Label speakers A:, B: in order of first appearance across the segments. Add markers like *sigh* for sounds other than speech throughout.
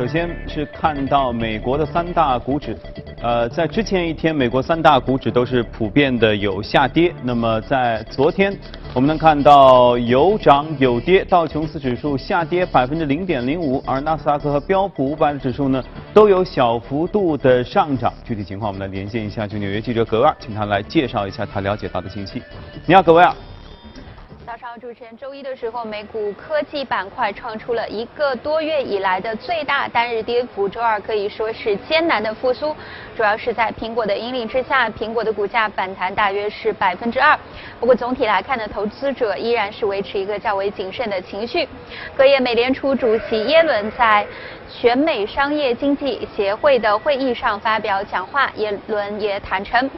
A: 首先是看到美国的三大股指，呃，在之前一天，美国三大股指都是普遍的有下跌。那么在昨天，我们能看到有涨有跌，道琼斯指数下跌百分之零点零五，而纳斯达克和标普五百指数呢都有小幅度的上涨。具体情况，我们来连线一下，就纽约记者格尔，请他来介绍一下他了解到的信息。你好，格维尔。
B: 上，主持人，周一的时候，美股科技板块创出了一个多月以来的最大单日跌幅。周二可以说是艰难的复苏，主要是在苹果的引领之下，苹果的股价反弹大约是百分之二。不过总体来看呢，投资者依然是维持一个较为谨慎的情绪。隔夜，美联储主席耶伦在全美商业经济协会的会议上发表讲话，耶伦也坦诚。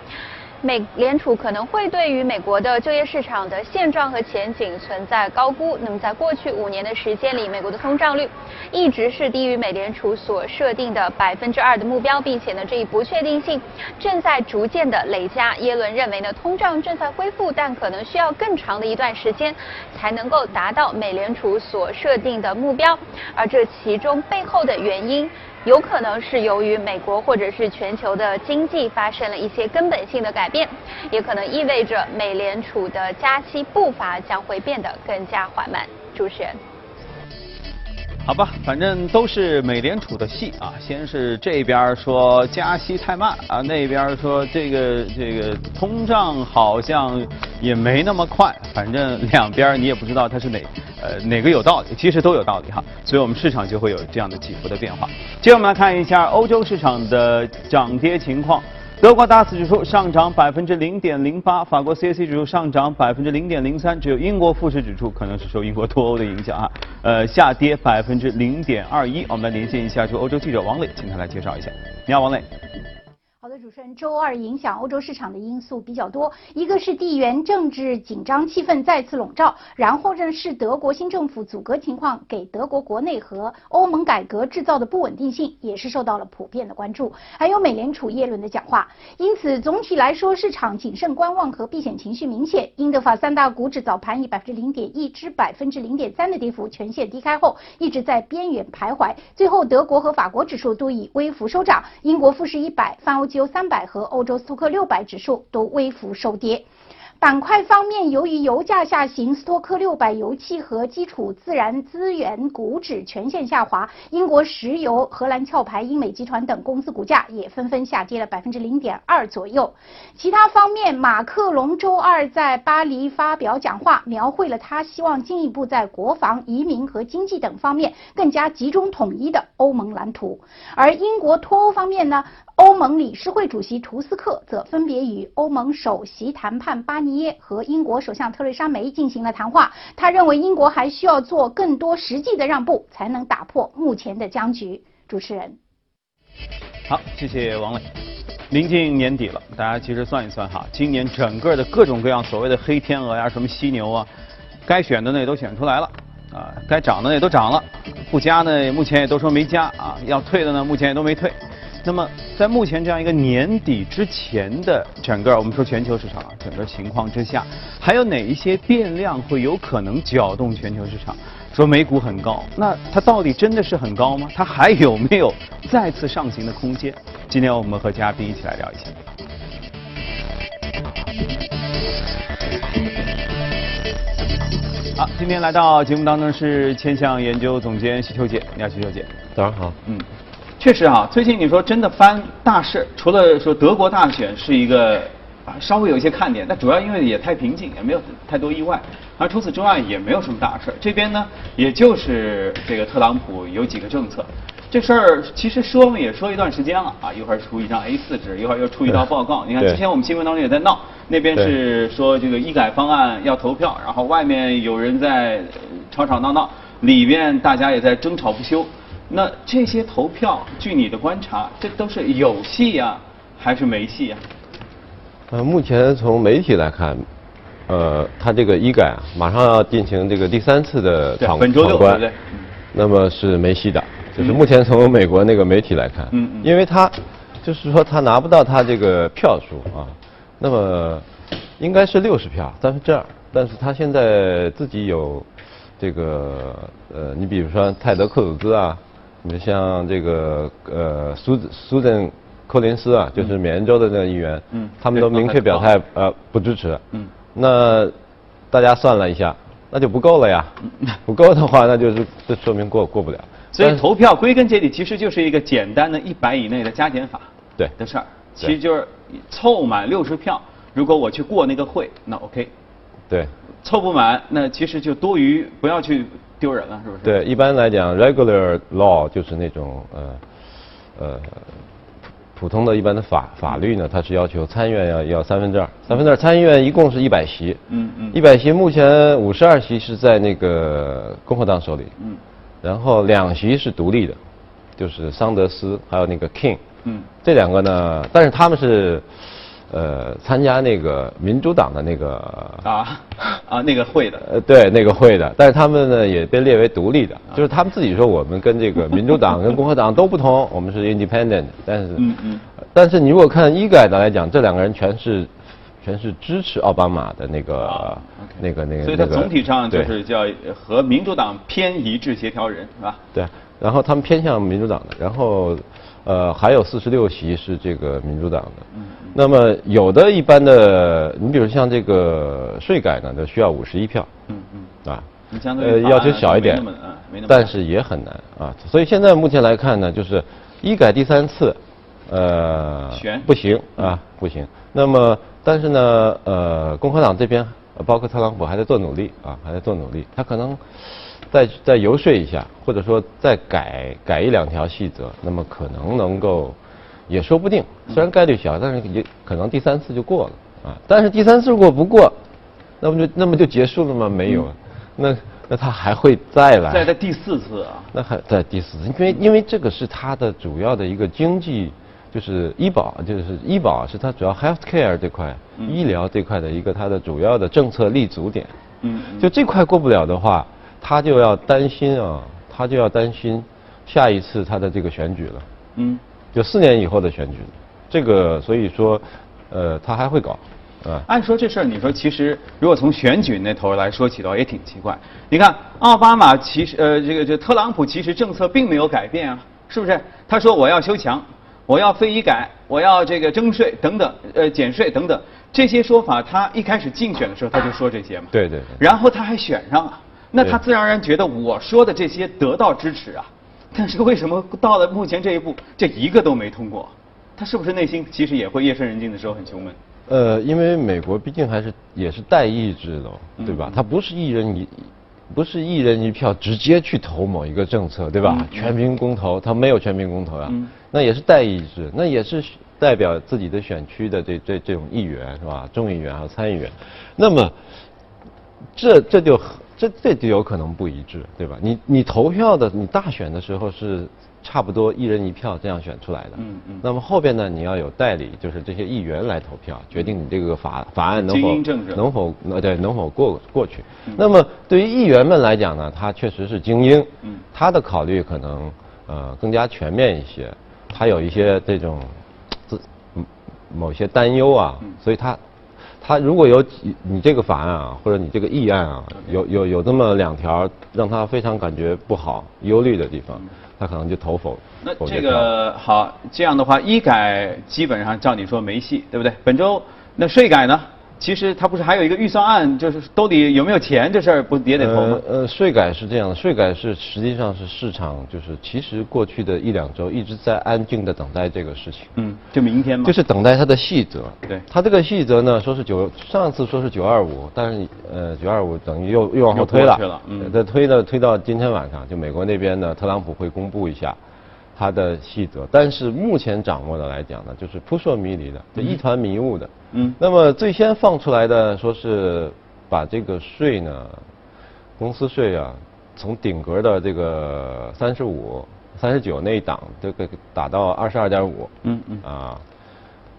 B: 美联储可能会对于美国的就业市场的现状和前景存在高估。那么，在过去五年的时间里，美国的通胀率一直是低于美联储所设定的百分之二的目标，并且呢，这一不确定性正在逐渐的累加。耶伦认为呢，通胀正在恢复，但可能需要更长的一段时间才能够达到美联储所设定的目标，而这其中背后的原因。有可能是由于美国或者是全球的经济发生了一些根本性的改变，也可能意味着美联储的加息步伐将会变得更加缓慢。主持人。
A: 好吧，反正都是美联储的戏啊。先是这边说加息太慢啊，那边说这个这个通胀好像也没那么快。反正两边你也不知道它是哪呃哪个有道理，其实都有道理哈。所以我们市场就会有这样的起伏的变化。接着我们来看一下欧洲市场的涨跌情况。德国 DAX 指数上涨百分之零点零八，法国 CAC 指数上涨百分之零点零三，只有英国富时指数可能是受英国脱欧的影响啊，呃下跌百分之零点二一。我们来连线一下就欧洲记者王磊，请他来介绍一下。你好，王磊。
C: 的，主持人，周二影响欧洲市场的因素比较多，一个是地缘政治紧张气氛再次笼罩，然后呢是德国新政府阻隔情况给德国国内和欧盟改革制造的不稳定性，也是受到了普遍的关注。还有美联储耶伦的讲话，因此总体来说，市场谨慎观望和避险情绪明显。英德法三大股指早盘以百分之零点一至百分之零点三的跌幅全线低开后，一直在边缘徘徊，最后德国和法国指数都以微幅收涨，英国富时一百、泛欧。三百和欧洲斯托克六百指数都微幅收跌。板块方面，由于油价下行，斯托克六百油气和基础自然资源股指全线下滑，英国石油、荷兰壳牌、英美集团等公司股价也纷纷下跌了百分之零点二左右。其他方面，马克龙周二在巴黎发表讲话，描绘了他希望进一步在国防、移民和经济等方面更加集中统一的欧盟蓝图。而英国脱欧方面呢？欧盟理事会主席图斯克则分别与欧盟首席谈判巴尼耶和英国首相特蕾莎梅进行了谈话。他认为英国还需要做更多实际的让步，才能打破目前的僵局。主持人，
A: 好，谢谢王磊。临近年底了，大家其实算一算哈，今年整个的各种各样所谓的黑天鹅呀，什么犀牛啊，该选的呢也都选出来了啊，该涨的也都涨了，不加呢目前也都说没加啊，要退的呢目前也都没退。那么，在目前这样一个年底之前的整个我们说全球市场啊，整个情况之下，还有哪一些变量会有可能搅动全球市场？说美股很高，那它到底真的是很高吗？它还有没有再次上行的空间？今天我们和嘉宾一起来聊一下。好，今天来到节目当中是千向研究总监徐秋姐，你好，徐秋姐。
D: 早上好。
A: 嗯。确实啊，最近你说真的翻大事，除了说德国大选是一个啊稍微有一些看点，但主要因为也太平静，也没有太多意外。而除此之外也没有什么大事。这边呢，也就是这个特朗普有几个政策，这事儿其实说嘛也说一段时间了啊，一会儿出一张 A4 纸，一会儿又出一道报告。你看之前我们新闻当中也在闹，那边是说这个医改方案要投票，然后外面有人在吵吵闹闹，里面大家也在争吵不休。那这些投票，据你的观察，这都是有戏呀，还是没戏呀？
D: 呃，目前从媒体来看，呃，他这个医改啊，马上要进行这个第三次的闯闯关，那么是没戏的。就是目前从美国那个媒体来看，嗯嗯，因为他就是说他拿不到他这个票数啊，那么应该是六十票，三分之二，但是他现在自己有这个呃，你比如说泰德克鲁兹啊。你像这个呃苏苏镇柯林斯啊，就是缅州的那个议员，嗯，他们都明确表态呃不支持，嗯，那大家算了一下，那就不够了呀，*laughs* 不够的话，那就是这说明过过不了。
A: 所以投票归根结底其实就是一个简单的一百以内的加减法，
D: 对。
A: 的事儿，其实就是凑满六十票，如果我去过那个会，那 OK，
D: 对，
A: 凑不满，那其实就多余，不要去丢人了，是不是？
D: 对，一般来讲，regular law 就是那种呃呃普通的一般的法法律呢，它是要求参议院要要三分之二，三分之二参议院一共是一百席，嗯嗯，一百席目前五十二席是在那个共和党手里，嗯。然后两席是独立的，就是桑德斯还有那个 King，嗯，这两个呢，但是他们是，呃，参加那个民主党的那个
A: 啊啊那个会的，
D: 呃，对那个会的，但是他们呢也被列为独立的，就是他们自己说我们跟这个民主党跟共和党都不同，我们是 independent，但是，嗯嗯，但是你如果看医改的来讲，这两个人全是。全是支持奥巴马的那个、那个、那个，
A: 所以他总体上就是叫和民主党偏一致协调人，是吧？
D: 对，然后他们偏向民主党的，然后呃还有四十六席是这个民主党的。嗯。那么有的一般的，你比如像这个税改呢，都需要五十一票。嗯嗯。啊。
A: 呃，
D: 要求小一点，但是也很难啊。所以现在目前来看呢，就是医改第三次，呃，不行啊，不行。那么。但是呢，呃，共和党这边包括特朗普还在做努力啊，还在做努力。他可能再再游说一下，或者说再改改一两条细则，那么可能能够也说不定。虽然概率小，但是也可能第三次就过了啊。但是第三次如果不过，那么就那么就结束了吗？没有，那那他还会再来。
A: 再在第四次啊？
D: 那还在第四次，因为因为这个是他的主要的一个经济。就是医保，就是医保是它主要 health care 这块，医疗这块的一个它的主要的政策立足点。嗯，就这块过不了的话，他就要担心啊，他就要担心下一次他的这个选举了。嗯，就四年以后的选举，这个所以说，呃，他还会搞。
A: 啊，按说这事儿，你说其实如果从选举那头来说起的话，也挺奇怪。你看奥巴马其实呃这个这特朗普其实政策并没有改变啊，是不是？他说我要修墙。我要非医改，我要这个征税等等，呃，减税等等这些说法，他一开始竞选的时候他就说这些嘛。
D: 对对。
A: 然后他还选上了，那他自然而然觉得我说的这些得到支持啊。但是为什么到了目前这一步，这一个都没通过？他是不是内心其实也会夜深人静的时候很穷闷？
D: 呃，因为美国毕竟还是也是代议制的，对吧？他不是一人一。不是一人一票直接去投某一个政策，对吧？全民公投，他没有全民公投啊，那也是代议制，那也是代表自己的选区的这这这种议员是吧？众议员还有参议员，那么这这就这这就有可能不一致，对吧？你你投票的，你大选的时候是。差不多一人一票这样选出来的。嗯嗯。那么后边呢，你要有代理，就是这些议员来投票，决定你这个法法案能否能否呃对能否过过去。那么对于议员们来讲呢，他确实是精英。嗯。他的考虑可能呃更加全面一些，他有一些这种自某些担忧啊，所以他他如果有你这个法案啊，或者你这个议案啊，有有有这么两条让他非常感觉不好、忧虑的地方。他可能就投否。
A: 那这个好，这样的话，医改基本上照你说没戏，对不对？本周那税改呢？其实他不是还有一个预算案，就是兜底有没有钱这事儿不也得投吗？
D: 呃，税改是这样的，税改是实际上是市场，就是其实过去的一两周一直在安静的等待这个事情。嗯，
A: 就明天吗？
D: 就是等待它的细则。
A: 对。
D: 它这个细则呢，说是九，上次说是九二五，但是呃九二五等于又又往后推了。嗯。再推呢，推到今天晚上，就美国那边呢，特朗普会公布一下。它的细则，但是目前掌握的来讲呢，就是扑朔迷离的，就一团迷雾的。嗯。那么最先放出来的说是把这个税呢，公司税啊，从顶格的这个三十五、三十九那一档，这个打到二十二点五。嗯嗯。啊，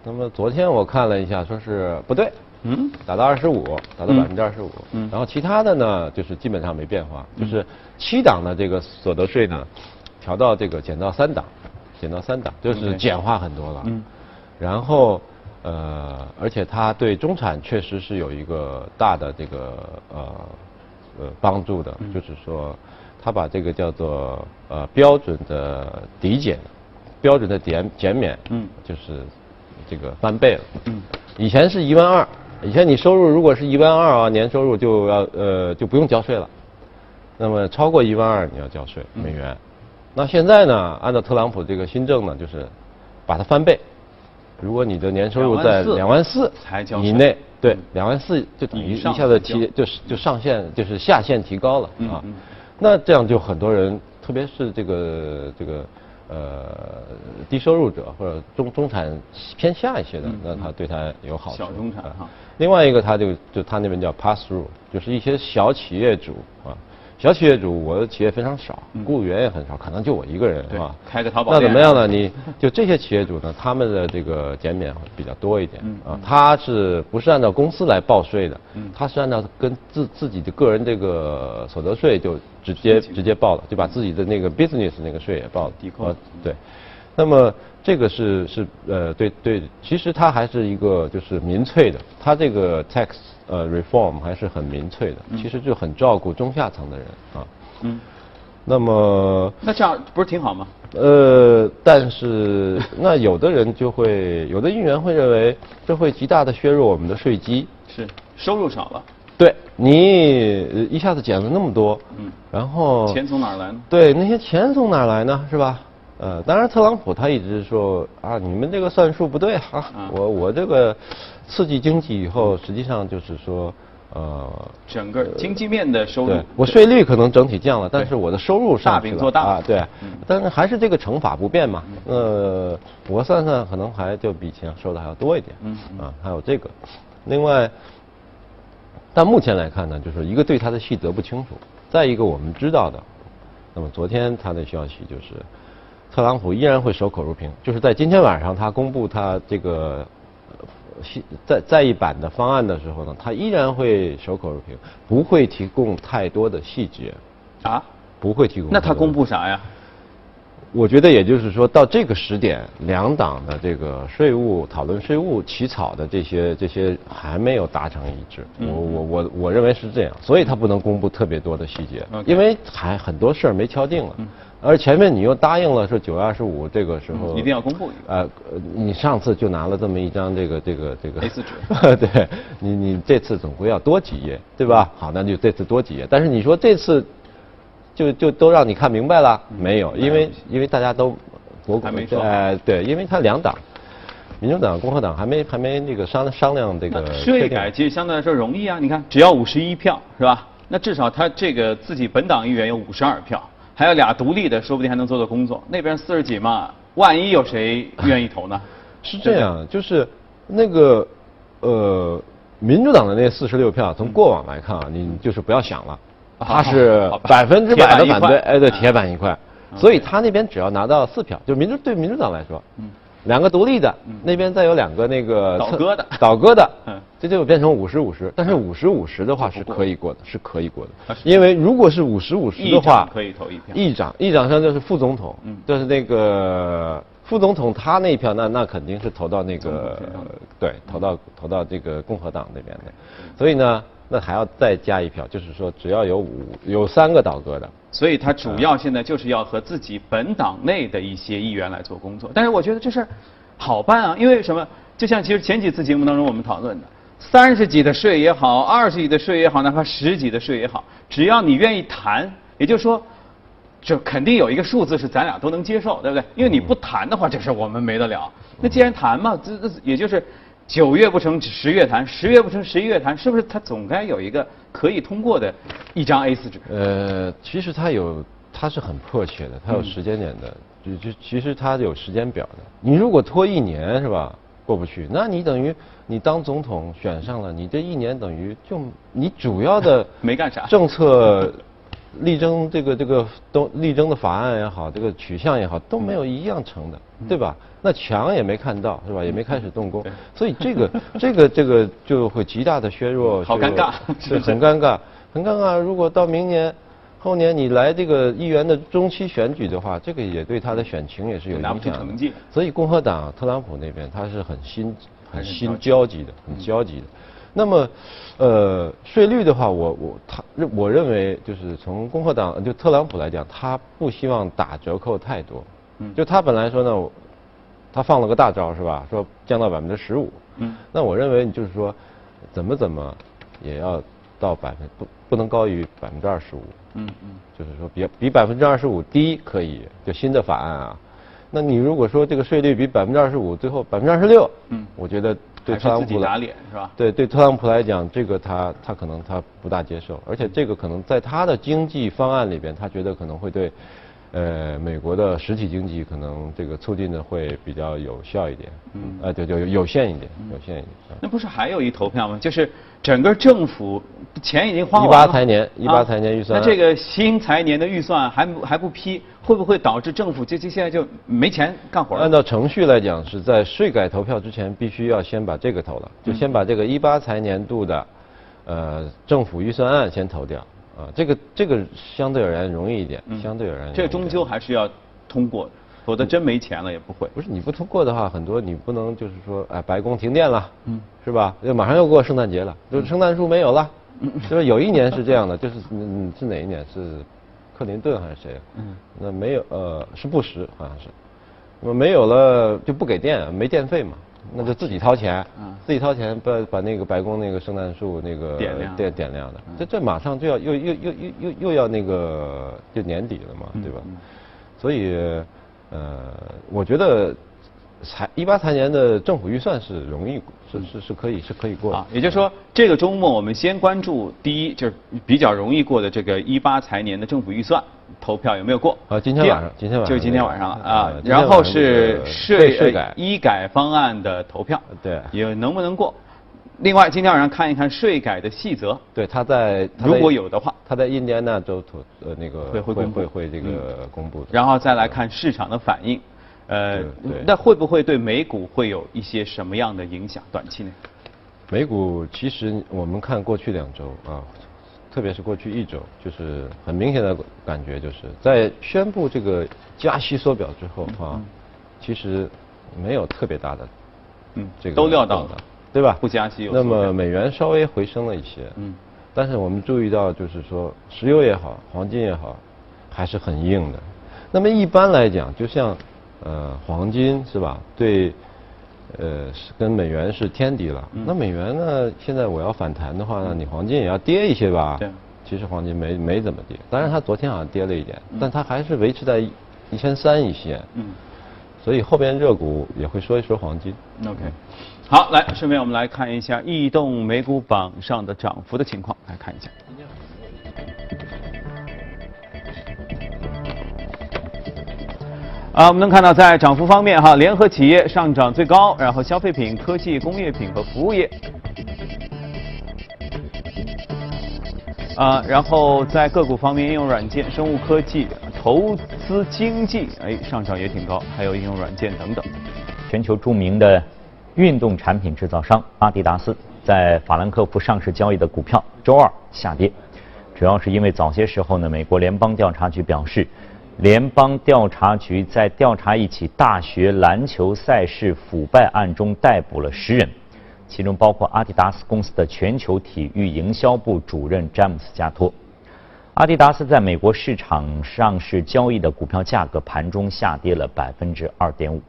D: 那么昨天我看了一下，说是不对。嗯。打到二十五，打到百分之二十五。嗯。然后其他的呢，就是基本上没变化，就是七档的这个所得税呢。调到这个减到三档，减到三档就是简化很多了。嗯。然后呃，而且它对中产确实是有一个大的这个呃呃帮助的，就是说它把这个叫做呃标准的抵减，标准的减减免，嗯，就是这个翻倍了。嗯，以前是一万二，以前你收入如果是一万二啊，年收入就要呃就不用交税了。那么超过一万二你要交税美元。那现在呢，按照特朗普这个新政呢，就是把它翻倍。如果你的年收入在两万四以内，对，两万四就等于一下子提，就是就上限，就是下限提高了啊。那这样就很多人，特别是这个这个呃低收入者或者中中产偏下一些的，那他对他有好处。
A: 小中产哈。
D: 另外一个，他就就他那边叫 pass through，就是一些小企业主啊。小企业主，我的企业非常少，雇员也很少，可能就我一个人，是吧？
A: 开个淘宝
D: 那怎么样呢？你就这些企业主呢，他们的这个减免会比较多一点啊。他是不是按照公司来报税的？他是按照跟自自己的个人这个所得税就直接直接报了，就把自己的那个 business 那个税也报了。
A: 抵扣。
D: 对。那么这个是是呃对对，其实它还是一个就是民粹的，它这个 tax 呃 reform 还是很民粹的，其实就很照顾中下层的人啊。嗯。那么。
A: 那这样不是挺好吗？
D: 呃，但是那有的人就会，有的议员会认为这会极大的削弱我们的税基。
A: 是，收入少了。
D: 对，你一下子减了那么多，嗯，然后。
A: 钱从哪儿来呢？
D: 对，那些钱从哪儿来呢？是吧？呃，当然，特朗普他一直说啊，你们这个算数不对啊，我我这个刺激经济以后，实际上就是说，呃，
A: 整个经济面的收入，
D: 我税率可能整体降了，但是我的收入上
A: 大饼做大
D: 啊，对，但是还是这个乘法不变嘛，呃，我算算可能还就比以前收的还要多一点，嗯，啊，还有这个，另外，但目前来看呢，就是一个对他的细则不清楚，再一个我们知道的，那么昨天他的消息就是。特朗普依然会守口如瓶，就是在今天晚上他公布他这个再再一版的方案的时候呢，他依然会守口如瓶，不会提供太多的细节。啊？不会提供。
A: 那他公布啥呀？
D: 我觉得也就是说到这个时点，两党的这个税务讨论税务起草的这些这些还没有达成一致。我我我我认为是这样，所以他不能公布特别多的细节，因为还很多事儿没敲定了。而前面你又答应了，说九月二十五这个时候
A: 一定要公布。呃，
D: 你上次就拿了这么一张这个这个这个
A: A 四纸，*laughs*
D: 对，你你这次总归要多几页，对吧？好，那就这次多几页。但是你说这次就就都让你看明白了没有？因为因为大家都
A: 国还没说，
D: 哎，对，因为他两党，民主党、共和党还没还没那个商商量这个
A: 税改，其实相对来说容易啊。你看，只要五十一票是吧？那至少他这个自己本党议员有五十二票。还有俩独立的，说不定还能做做工作。那边四十几嘛，万一有谁愿意投呢？*laughs*
D: 是这样，就是那个呃，民主党的那四十六票，从过往来看啊，你就是不要想了，他是百分之百的反对，哎，对，铁板一块。所以他那边只要拿到四票，就民主对民主党来说，嗯。两个独立的，那边再有两个那个
A: 倒戈的，
D: 倒戈的，这就变成五十五十。但是五十五十的话是可以过的，是可以过的。因为如果是五十五十的话，
A: 可以投一票。
D: 议长，议长上就是副总统，就是那个副总统他那一票，那那肯定是投到那个，对，投到投到这个共和党那边的。所以呢。那还要再加一票，就是说只要有五有三个倒戈的，
A: 所以他主要现在就是要和自己本党内的一些议员来做工作。但是我觉得这事儿好办啊，因为什么？就像其实前几次节目当中我们讨论的，三十几的税也好，二十几的税也好，哪怕十几的税也好，只要你愿意谈，也就是说，这肯定有一个数字是咱俩都能接受，对不对？因为你不谈的话，这事我们没得了。那既然谈嘛，这这也就是。九月不成十月谈，十月不成十一月谈，是不是他总该有一个可以通过的一张 A 四纸？
D: 呃，其实他有，他是很迫切的，他有时间点的，就就其实他有时间表的。你如果拖一年是吧，过不去，那你等于你当总统选上了，你这一年等于就你主要的 *laughs*
A: 没干啥
D: 政策。力争这个这个都力争的法案也好，这个取向也好，都没有一样成的，对吧？那墙也没看到，是吧？也没开始动工，所以这个这个这个就会极大的削弱。
A: 好尴尬，*laughs*
D: 是很尴尬，很尴尬。如果到明年、后年你来这个议员的中期选举的话，这个也对他的选情也是有影响的。所以共和党特朗普那边他是很心很心焦急的，很焦急的。那么，呃，税率的话，我我他我认为就是从共和党就特朗普来讲，他不希望打折扣太多。嗯。就他本来说呢，他放了个大招是吧？说降到百分之十五。嗯。那我认为你就是说，怎么怎么也要到百分不不能高于百分之二十五。嗯嗯。就是说比比百分之二十五低可以，就新的法案啊。那你如果说这个税率比百分之二十五，最后百分之二十六，嗯，我觉得对特朗普
A: 打脸是吧？
D: 对对，特朗普来讲，这个他他可能他不大接受，而且这个可能在他的经济方案里边，他觉得可能会对。呃，美国的实体经济可能这个促进的会比较有效一点，嗯，呃，对，就有限一点，有限一点。
A: 那不是还有一投票吗？就是整个政府钱已经花完
D: 了。一八财年，一八财年预算。
A: 那这个新财年的预算还还不批，会不会导致政府就就现在就没钱干活？
D: 按照程序来讲，是在税改投票之前，必须要先把这个投了，就先把这个一八财年度的呃政府预算案先投掉。啊，这个这个相对而言容易一点，相对而言。
A: 这终究还是要通过的，否则真没钱了也不会。
D: 不是你不通过的话，很多你不能就是说，哎，白宫停电了，嗯，是吧？马上又过圣诞节了，就是圣诞树没有了，就是有一年是这样的，就是嗯是哪一年是克林顿还是谁？嗯，那没有呃是布什好像是，那么没有了就不给电，没电费嘛。那就自己掏钱，自己掏钱把把那个白宫那个圣诞树那个
A: 点亮，
D: 点点亮的。这这马上就要又又又又又又要那个就年底了嘛，对吧？所以呃，我觉得财一八财年的政府预算是容易是是是可以是可以过的。
A: 也就是说，这个周末我们先关注第一就是比较容易过的这个一八财年的政府预算。投票有没有过？
D: 啊，今天晚上，今天晚
A: 上就今天晚上了啊。然后是税
D: 税改
A: 医改方案的投票，
D: 对，
A: 也能不能过？另外，今天晚上看一看税改的细则。
D: 对，他在
A: 如果有的话，
D: 他在印第安纳州投呃那个
A: 会会公
D: 会会这个公布的。
A: 然后再来看市场的反应，呃，那会不会对美股会有一些什么样的影响？短期内？
D: 美股其实我们看过去两周啊。特别是过去一周，就是很明显的感觉，就是在宣布这个加息缩表之后啊，其实没有特别大的，
A: 嗯，这个都料到的，
D: 对吧？
A: 不加息。
D: 那么美元稍微回升了一些，嗯，但是我们注意到，就是说石油也好，黄金也好，还是很硬的。那么一般来讲，就像呃黄金是吧？对。呃，是跟美元是天敌了。那美元呢？现在我要反弹的话呢，你黄金也要跌一些吧？
A: 对。
D: 其实黄金没没怎么跌，当然它昨天好像跌了一点，但它还是维持在一千三一线。嗯。所以后边热股也会说一说黄金。
A: OK。好，来，顺便我们来看一下异动美股榜上的涨幅的情况，来看一下。啊，我们能看到在涨幅方面，哈，联合企业上涨最高，然后消费品、科技、工业品和服务业，啊，然后在个股方面，应用软件、生物科技、投资经济，哎，上涨也挺高，还有应用软件等等。
E: 全球著名的运动产品制造商阿迪达斯在法兰克福上市交易的股票周二下跌，主要是因为早些时候呢，美国联邦调查局表示。联邦调查局在调查一起大学篮球赛事腐败案中逮捕了十人，其中包括阿迪达斯公司的全球体育营销部主任詹姆斯加托。阿迪达斯在美国市场上市交易的股票价格盘中下跌了百分之二点五。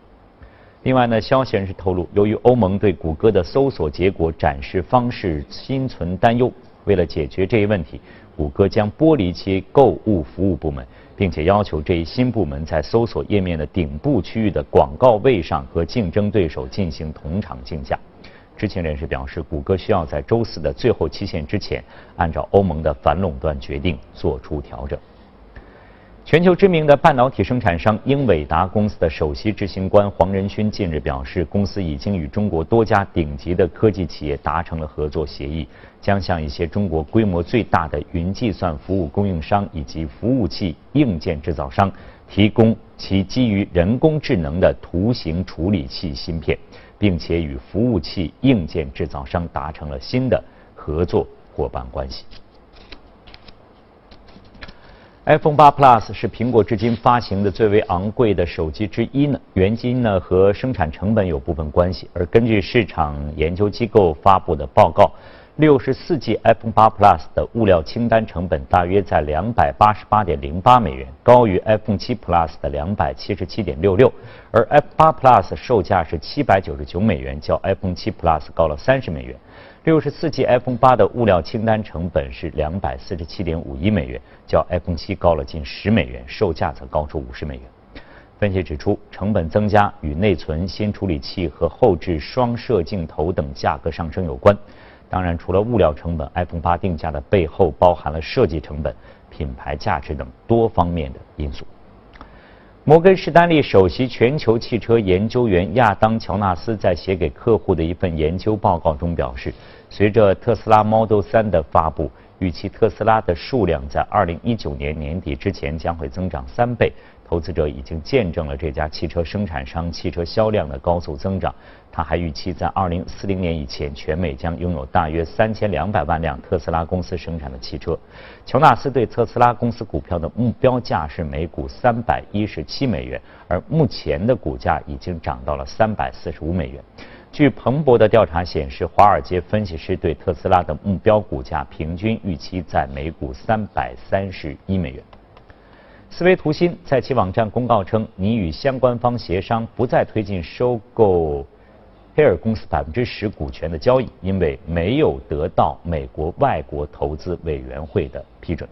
E: 另外呢，消息人士透露，由于欧盟对谷歌的搜索结果展示方式心存担忧，为了解决这一问题，谷歌将剥离其购物服务部门。并且要求这一新部门在搜索页面的顶部区域的广告位上和竞争对手进行同场竞价。知情人士表示，谷歌需要在周四的最后期限之前，按照欧盟的反垄断决定做出调整。全球知名的半导体生产商英伟达公司的首席执行官黄仁勋近日表示，公司已经与中国多家顶级的科技企业达成了合作协议，将向一些中国规模最大的云计算服务供应商以及服务器硬件制造商提供其基于人工智能的图形处理器芯片，并且与服务器硬件制造商达成了新的合作伙伴关系。iPhone 8 Plus 是苹果至今发行的最为昂贵的手机之一呢。原因呢和生产成本有部分关系。而根据市场研究机构发布的报告，六十四 G iPhone 8 Plus 的物料清单成本大约在两百八十八点零八美元，高于 iPhone 7 Plus 的两百七十七点六六。而 iPhone 8 Plus 售价是七百九十九美元，较 iPhone 7 Plus 高了三十美元。六十四 G iPhone 八的物料清单成本是两百四十七点五一美元，较 iPhone 七高了近十美元，售价则高出五十美元。分析指出，成本增加与内存、新处理器和后置双摄镜头等价格上升有关。当然，除了物料成本，iPhone 八定价的背后包含了设计成本、品牌价值等多方面的因素。摩根士丹利首席全球汽车研究员亚当·乔纳斯在写给客户的一份研究报告中表示，随着特斯拉 Model 3的发布，预期特斯拉的数量在2019年年底之前将会增长三倍。投资者已经见证了这家汽车生产商汽车销量的高速增长。他还预期在2040年以前，全美将拥有大约3200万辆特斯拉公司生产的汽车。乔纳斯对特斯拉公司股票的目标价是每股317美元，而目前的股价已经涨到了345美元。据彭博的调查显示，华尔街分析师对特斯拉的目标股价平均预期在每股331美元。思维图新在其网站公告称，拟与相关方协商，不再推进收购黑尔公司百分之十股权的交易，因为没有得到美国外国投资委员会的批准。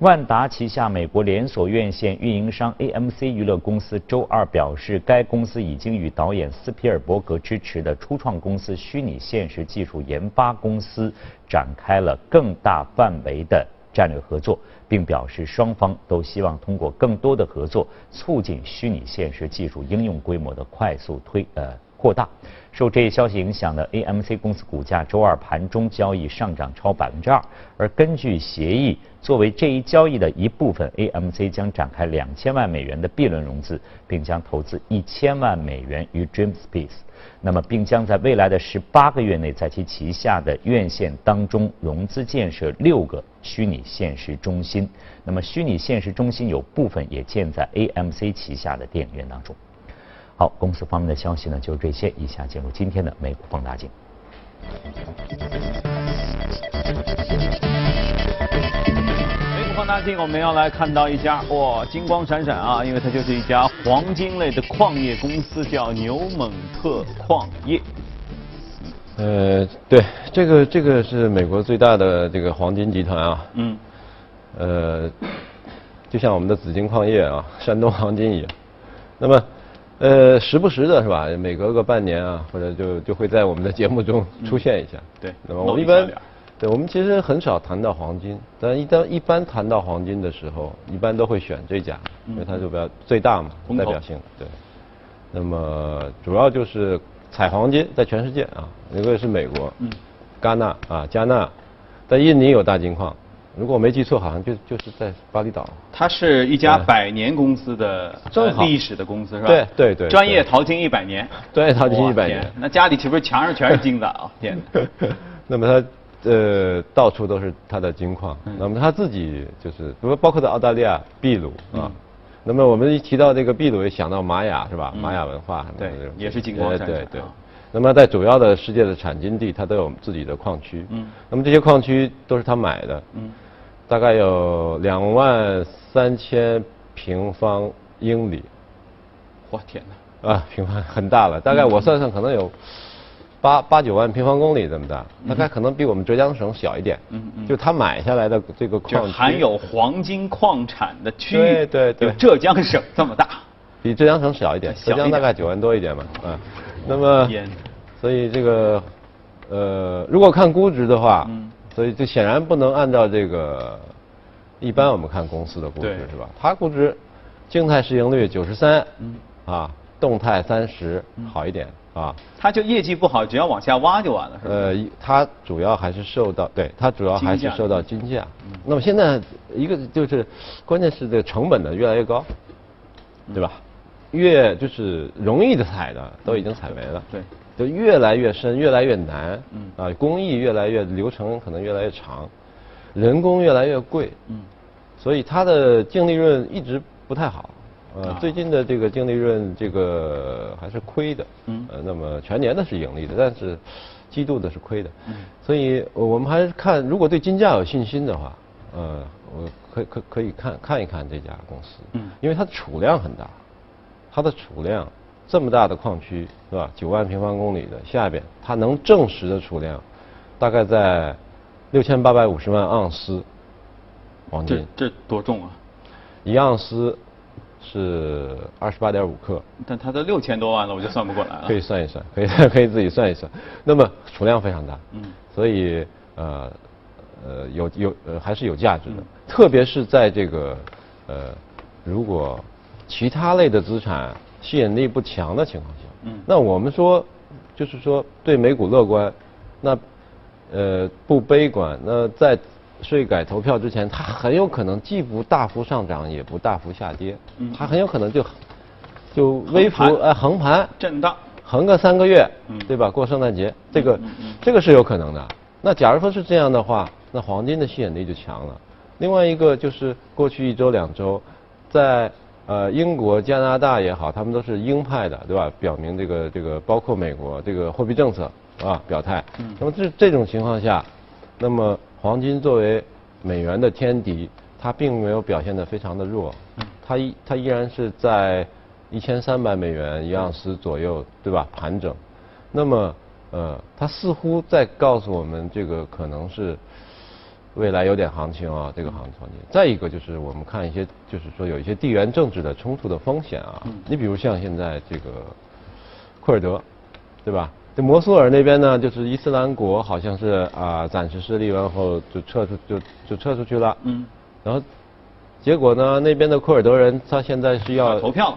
E: 万达旗下美国连锁院线运营商 AMC 娱乐公司周二表示，该公司已经与导演斯皮尔伯格支持的初创公司虚拟现实技术研发公司展开了更大范围的。战略合作，并表示双方都希望通过更多的合作，促进虚拟现实技术应用规模的快速推呃扩大。受这一消息影响的 AMC 公司股价周二盘中交易上涨超百分之二。而根据协议，作为这一交易的一部分，AMC 将展开两千万美元的 B 轮融资，并将投资一千万美元于 Dreamspace。那么，并将在未来的十八个月内，在其旗下的院线当中融资建设六个虚拟现实中心。那么，虚拟现实中心有部分也建在 AMC 旗下的电影院当中。好，公司方面的消息呢，就是这些。以下进入今天的美股放大镜。
A: 美股放大镜，我们要来看到一家哇，金光闪闪啊，因为它就是一家黄金类的矿业公司，叫牛蒙特矿业。
D: 呃，对，这个这个是美国最大的这个黄金集团啊。嗯。呃，就像我们的紫金矿业啊，山东黄金一样。那么，呃，时不时的是吧？每隔个半年啊，或者就就会在我们的节目中出现一下。
A: 对。
D: 那么我们一般。对，我们其实很少谈到黄金，但一旦一般谈到黄金的时候，一般都会选这家，因为它就比较最大嘛，代表性。对。那么主要就是采黄金，在全世界啊，一个是美国，嗯戛纳啊，加纳，在印尼有大金矿，如果我没记错，好像就就是在巴厘岛。
A: 它是一家百年公司的历史的公司是吧？
D: 对对对。
A: 专业淘金一百年。*laughs*
D: 专业淘金一百年。
A: 那家里岂不是墙上全是金子啊？*laughs* 天
D: 那么它。呃，到处都是它的金矿。那么他自己就是，包括在澳大利亚秘鲁啊。那么我们一提到这个秘鲁，也想到玛雅是吧？玛雅文化。
A: 对，也是金矿
D: 对对对。那么在主要的世界的产金地，它都有自己的矿区。嗯。那么这些矿区都是他买的。嗯。大概有两万三千平方英里。
A: 我天
D: 哪！啊，平方很大了。大概我算算，可能有。八八九万平方公里这么大，大概可能比我们浙江省小一点。嗯嗯。就他买下来的这个矿区，
A: 含有黄金矿产的区域，
D: 对对对，
A: 浙江省这么大，
D: 比浙江省小一点，浙江大概九万多一点嘛，嗯。那么，所以这个，呃，如果看估值的话，所以就显然不能按照这个一般我们看公司的估值是吧？它估值静态市盈率九十三，啊，动态三十，好一点。啊，
A: 它就业绩不好，只要往下挖就完了，是吧？
D: 呃，它主要还是受到，对，它主要还是受到金价。那么现在一个就是，关键是这个成本呢越来越高，对吧？越就是容易的采的都已经采没了，
A: 对，
D: 就越来越深，越来越难，嗯，啊，工艺越来越流程可能越来越长，人工越来越贵，嗯，所以它的净利润一直不太好。呃，最近的这个净利润这个还是亏的。嗯。呃，那么全年的是盈利的，但是季度的是亏的。嗯。所以我们还是看，如果对金价有信心的话，呃，我可可可以看看一看这家公司。嗯。因为它的储量很大，它的储量这么大的矿区是吧？九万平方公里的下边，它能证实的储量大概在六千八百五十万盎司黄金。
A: 这这多重啊？
D: 一盎司。是二十八点五克，
A: 但它都六千多万了，我就算不过来了。
D: 可以算一算，可以 *laughs* 可以自己算一算。那么储量非常大，嗯，所以呃呃有有呃还是有价值的，特别是在这个呃如果其他类的资产吸引力不强的情况下，嗯，那我们说就是说对美股乐观，那呃不悲观，那在。税改投票之前，它很有可能既不大幅上涨，也不大幅下跌，它很有可能就就微幅呃横盘
A: 震荡
D: 横个三个月，对吧？过圣诞节，这个这个是有可能的。那假如说是这样的话，那黄金的吸引力就强了。另外一个就是过去一周两周，在呃英国、加拿大也好，他们都是鹰派的，对吧？表明这个这个包括美国这个货币政策啊表态。那么这这种情况下，那么。黄金作为美元的天敌，它并没有表现得非常的弱，它依它依然是在一千三百美元一盎司左右，对吧？盘整，那么呃，它似乎在告诉我们，这个可能是未来有点行情啊，这个行情。再一个就是我们看一些，就是说有一些地缘政治的冲突的风险啊，你比如像现在这个库尔德，对吧？这摩苏尔那边呢，就是伊斯兰国，好像是啊，暂时失利，然后就撤出，就就撤出去了。嗯。然后，结果呢，那边的库尔德人，他现在是要
A: 投票。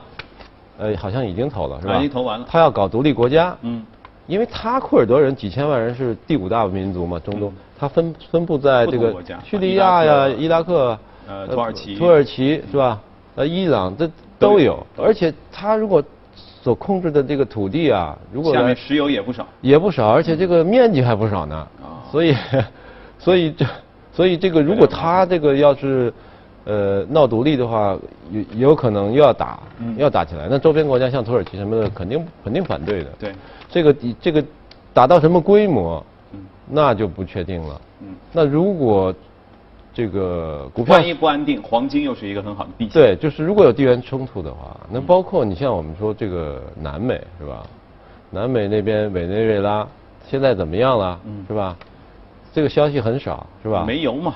D: 呃，好像已经投了，是吧？
A: 已经投完了。
D: 他要搞独立国家。嗯。因为他库尔德人几千万人是第五大民族嘛，中东，他分分布在这个叙利亚呀、伊拉克、
A: 呃土耳其、
D: 土耳其是吧？呃，伊朗这都有，而且它如果。所控制的这个土地啊，如果
A: 下面石油也不少，
D: 也不少，而且这个面积还不少呢。啊，所以，*laughs* 所以这，所以这个如果他这个要是，呃，闹独立的话，有有可能又要打，要打起来。那周边国家像土耳其什么的，肯定肯定反对的。
A: 对，
D: 这个这个打到什么规模，那就不确定了。嗯，那如果。这个股票
A: 万一不安定，黄金又是一个很好的避险。
D: 对，就是如果有地缘冲突的话，那包括你像我们说这个南美是吧？南美那边委内瑞拉现在怎么样了？嗯是吧？这个消息很少是吧？
A: 没油嘛？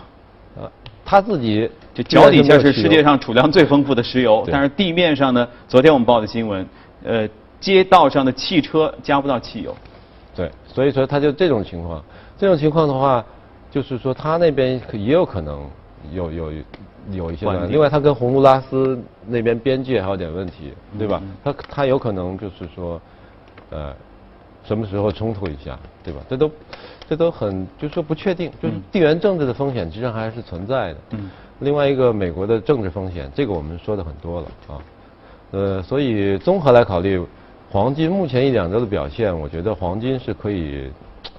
D: 呃，他自己
A: 就脚底下是世界上储量最丰富的石油，但是地面上呢？昨天我们报的新闻，呃，街道上的汽车加不到汽油。
D: 对，所以说他就这种情况，这种情况的话。就是说，他那边也有可能有有有一些问题另外，他跟洪都拉斯那边边界还有点问题，对吧？他他有可能就是说，呃，什么时候冲突一下，对吧？这都这都很就是说不确定，就是地缘政治的风险其实还是存在的。嗯。另外一个，美国的政治风险，这个我们说的很多了啊。呃，所以综合来考虑，黄金目前一两周的表现，我觉得黄金是可以。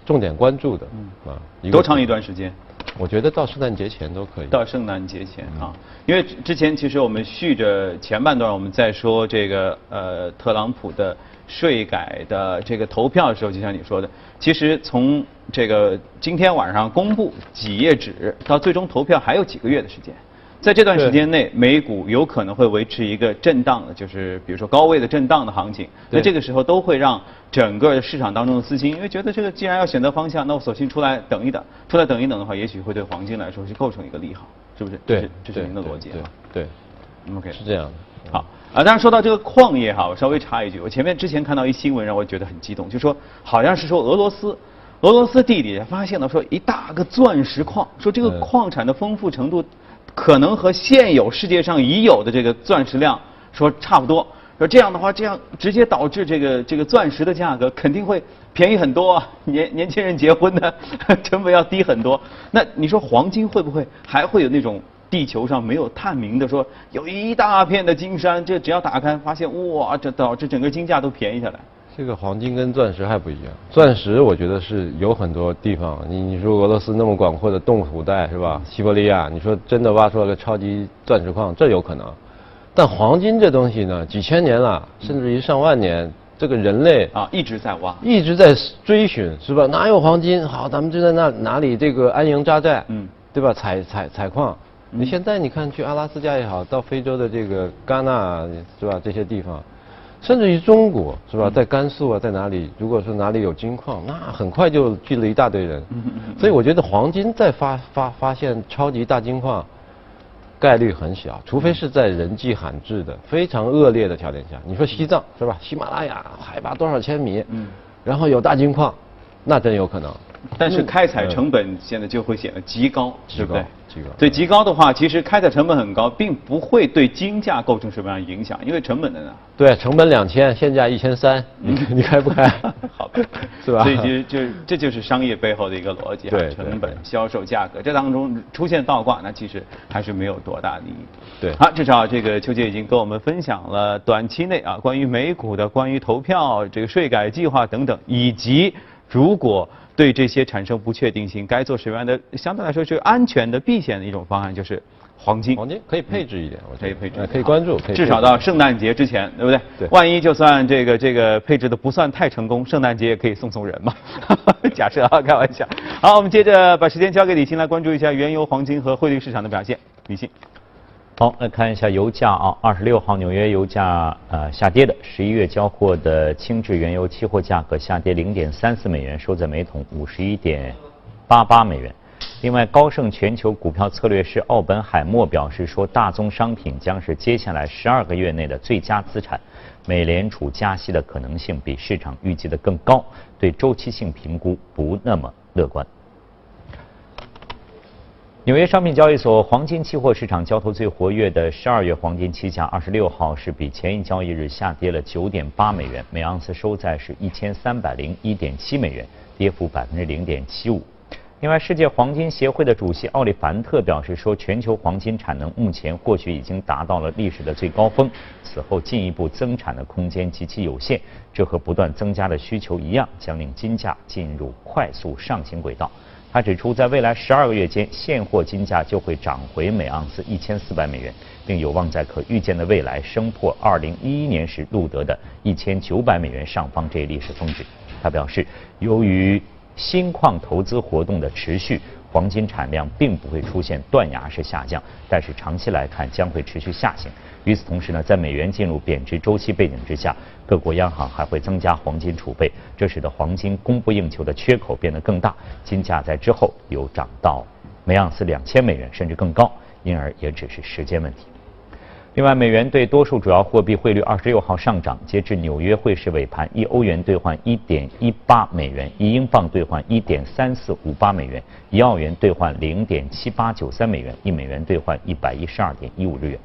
D: 重点关注的，嗯
A: 啊，多长一段时间？
D: 我觉得到圣诞节前都可以。
A: 到圣诞节前啊，因为之前其实我们续着前半段，我们在说这个呃特朗普的税改的这个投票的时候，就像你说的，其实从这个今天晚上公布几页纸到最终投票还有几个月的时间。在这段时间内，美股有可能会维持一个震荡的，就是比如说高位的震荡的行情。那这个时候都会让整个市场当中的资金，因为觉得这个既然要选择方向，那我索性出来等一等。出来等一等的话，也许会对黄金来说是构成一个利好，是不是？
D: 对，
A: 这是您的逻辑。
D: 对
A: ，OK，
D: 是这样的。
A: 好啊，当然说到这个矿业哈，我稍微插一句，我前面之前看到一新闻让我觉得很激动，就说好像是说俄罗斯，俄罗斯地底下发现了说一大个钻石矿，说这个矿产的丰富程度。可能和现有世界上已有的这个钻石量说差不多，说这样的话，这样直接导致这个这个钻石的价格肯定会便宜很多啊，年 *laughs* 年轻人结婚的 *laughs* 成本要低很多。那你说黄金会不会还会有那种地球上没有探明的说有一大片的金山，这只要打开发现哇，这导致整个金价都便宜下来？
D: 这个黄金跟钻石还不一样，钻石我觉得是有很多地方，你你说俄罗斯那么广阔的冻土带是吧？西伯利亚，你说真的挖出来个超级钻石矿，这有可能。但黄金这东西呢，几千年了，甚至于上万年，这个人类
A: 啊一直在挖，
D: 一直在追寻，是吧？哪有黄金？好，咱们就在那哪里这个安营扎寨，嗯，对吧？采采采矿。你现在你看去阿拉斯加也好，到非洲的这个戛纳是吧？这些地方。甚至于中国是吧，在甘肃啊，在哪里？如果说哪里有金矿，那很快就聚了一大堆人。所以我觉得黄金在发发发现超级大金矿概率很小，除非是在人迹罕至的非常恶劣的条件下。你说西藏是吧？喜马拉雅海拔多少千米？嗯然后有大金矿，那真有可能。
A: 但是开采成本现在就会显得极高，
D: 对不对？
A: 极高。对极高的话，其实开采成本很高，并不会对金价构成什么样影响，因为成本在哪？
D: 对，成本两千，现价一千三，你 *laughs* 你开不开？*laughs*
A: 好吧，*laughs* 是吧？所以就就这就是商业背后的一个逻辑，
D: 对，
A: 成本、销售价格，这当中出现倒挂，那其实还是没有多大利益。
D: 对，
A: 好，至少这个邱杰已经跟我们分享了短期内啊关于美股的、关于投票、这个税改计划等等，以及如果。对这些产生不确定性，该做什么样的相对来说是安全的避险的一种方案，就是黄金。
D: 黄金可以配置一点，
A: 我可以配置，
D: 可以关注，
A: 至少到圣诞节之前，对不对？
D: 对。
A: 万一就算这个这个配置的不算太成功，圣诞节也可以送送人嘛。*laughs* 假设啊，开玩笑。好，我们接着把时间交给李欣来关注一下原油、黄金和汇率市场的表现。李欣。
E: 好，来看一下油价啊，二十六号纽约油价呃下跌的，十一月交货的轻质原油期货价格下跌零点三四美元，收在每桶五十一点八八美元。另外，高盛全球股票策略师奥本海默表示说，大宗商品将是接下来十二个月内的最佳资产。美联储加息的可能性比市场预计的更高，对周期性评估不那么乐观。纽约商品交易所黄金期货市场交投最活跃的十二月黄金期价，二十六号是比前一交易日下跌了九点八美元，每盎司收在是一千三百零一点七美元，跌幅百分之零点七五。另外，世界黄金协会的主席奥利凡特表示说，全球黄金产能目前或许已经达到了历史的最高峰，此后进一步增产的空间极其有限。这和不断增加的需求一样，将令金价进入快速上行轨道。他指出，在未来十二个月间，现货金价就会涨回每盎司一千四百美元，并有望在可预见的未来升破二零一一年时录得的一千九百美元上方这一历史峰值。他表示，由于新矿投资活动的持续。黄金产量并不会出现断崖式下降，但是长期来看将会持续下行。与此同时呢，在美元进入贬值周期背景之下，各国央行还会增加黄金储备，这使得黄金供不应求的缺口变得更大，金价在之后有涨到每盎司两千美元甚至更高，因而也只是时间问题。另外，美元对多数主要货币汇率二十六号上涨，截至纽约汇市尾盘，一欧元兑换一点一八美元，一英镑兑换一点三四五八美元，一澳元兑换零点七八九三美元，一美元兑换一百一十二点一五日元。